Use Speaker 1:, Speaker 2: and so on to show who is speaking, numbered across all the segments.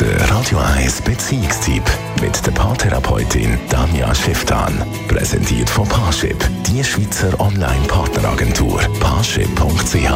Speaker 1: Der Radio 1 Beziehungstyp mit der Paartherapeutin Danja Schifftan. Präsentiert von Paarship, die Schweizer Online-Partneragentur. Paarship.ch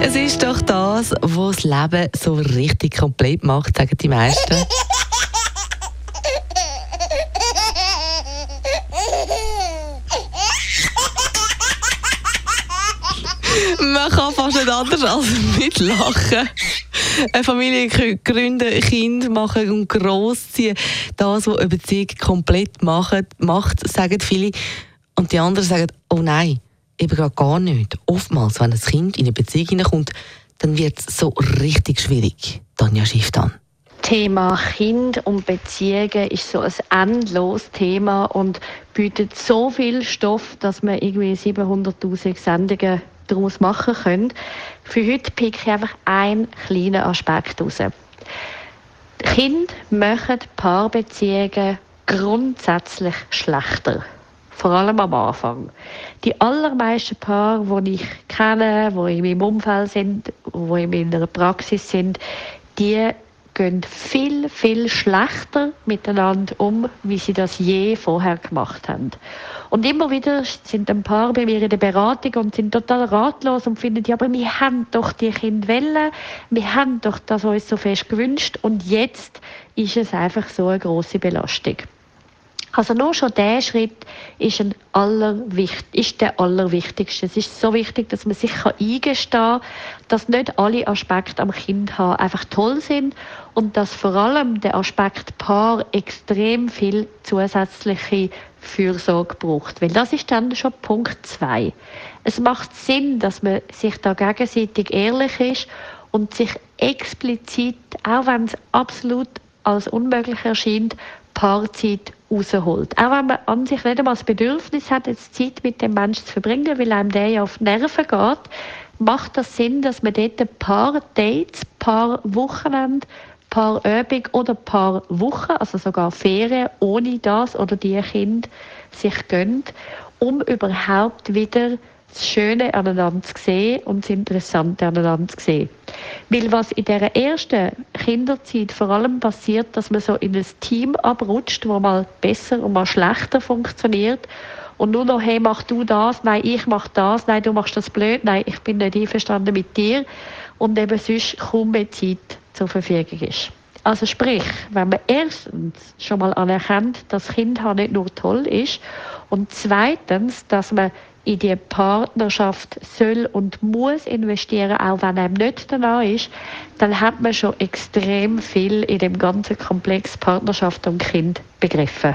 Speaker 2: Es ist doch das, was das Leben so richtig komplett macht, sagen die meisten. Man kann fast nicht anders als mitlachen. Eine Familie gründen, Kind machen und großziehen. Das, was eine Beziehung komplett macht, sagen viele. Und die anderen sagen, oh nein, eben gerade gar nicht. Oftmals, wenn ein Kind in eine Beziehung hineinkommt, dann wird es so richtig schwierig. Tanja Schifftan.
Speaker 3: Thema Kind und Beziehungen ist so ein endloses Thema und bietet so viel Stoff, dass man irgendwie 700.000 Sendungen daraus machen können. Für heute picke ich einfach einen kleinen Aspekt raus. Kinder machen Paarbeziehungen grundsätzlich schlechter. Vor allem am Anfang. Die allermeisten Paare, die ich kenne, die in meinem Umfeld sind, die in meiner Praxis sind, die gehen viel, viel schlechter miteinander um, wie sie das je vorher gemacht haben. Und immer wieder sind ein paar bei mir in der Beratung und sind total ratlos und finden, ja, aber wir haben doch die Kinder wollen, wir haben doch das uns so fest gewünscht und jetzt ist es einfach so eine große Belastung. Also nur schon der Schritt ist, ein allerwicht ist der allerwichtigste. Es ist so wichtig, dass man sich eingestehen kann, dass nicht alle Aspekte am Kind haben einfach toll sind und dass vor allem der Aspekt Paar extrem viel zusätzliche Fürsorge braucht. Weil das ist dann schon Punkt zwei. Es macht Sinn, dass man sich da gegenseitig ehrlich ist und sich explizit, auch wenn es absolut als unmöglich erscheint, Paarzeit rausholt. Auch wenn man an sich nicht einmal das Bedürfnis hat, jetzt Zeit mit dem Menschen zu verbringen, weil einem der ja auf die Nerven geht, macht das Sinn, dass man dort ein paar Dates, ein paar Wochenende, ein paar Übungen oder ein paar Wochen, also sogar Ferien, ohne das oder die Kind sich gönnt, um überhaupt wieder das Schöne aneinander zu sehen und das Interessante aneinander zu sehen. Weil was in der ersten Kinderzeit vor allem passiert, dass man so in ein Team abrutscht, wo mal besser und mal schlechter funktioniert und nur noch, hey, mach du das, nein, ich mach das, nein, du machst das blöd, nein, ich bin nicht einverstanden mit dir und eben sonst kaum mehr Zeit zur Verfügung ist. Also sprich, wenn man erstens schon mal anerkennt, dass Kind nicht nur toll ist und zweitens, dass man in die Partnerschaft soll und muss investieren, auch wenn einem nicht danach ist, dann hat man schon extrem viel in dem ganzen Komplex Partnerschaft und Kind begriffen.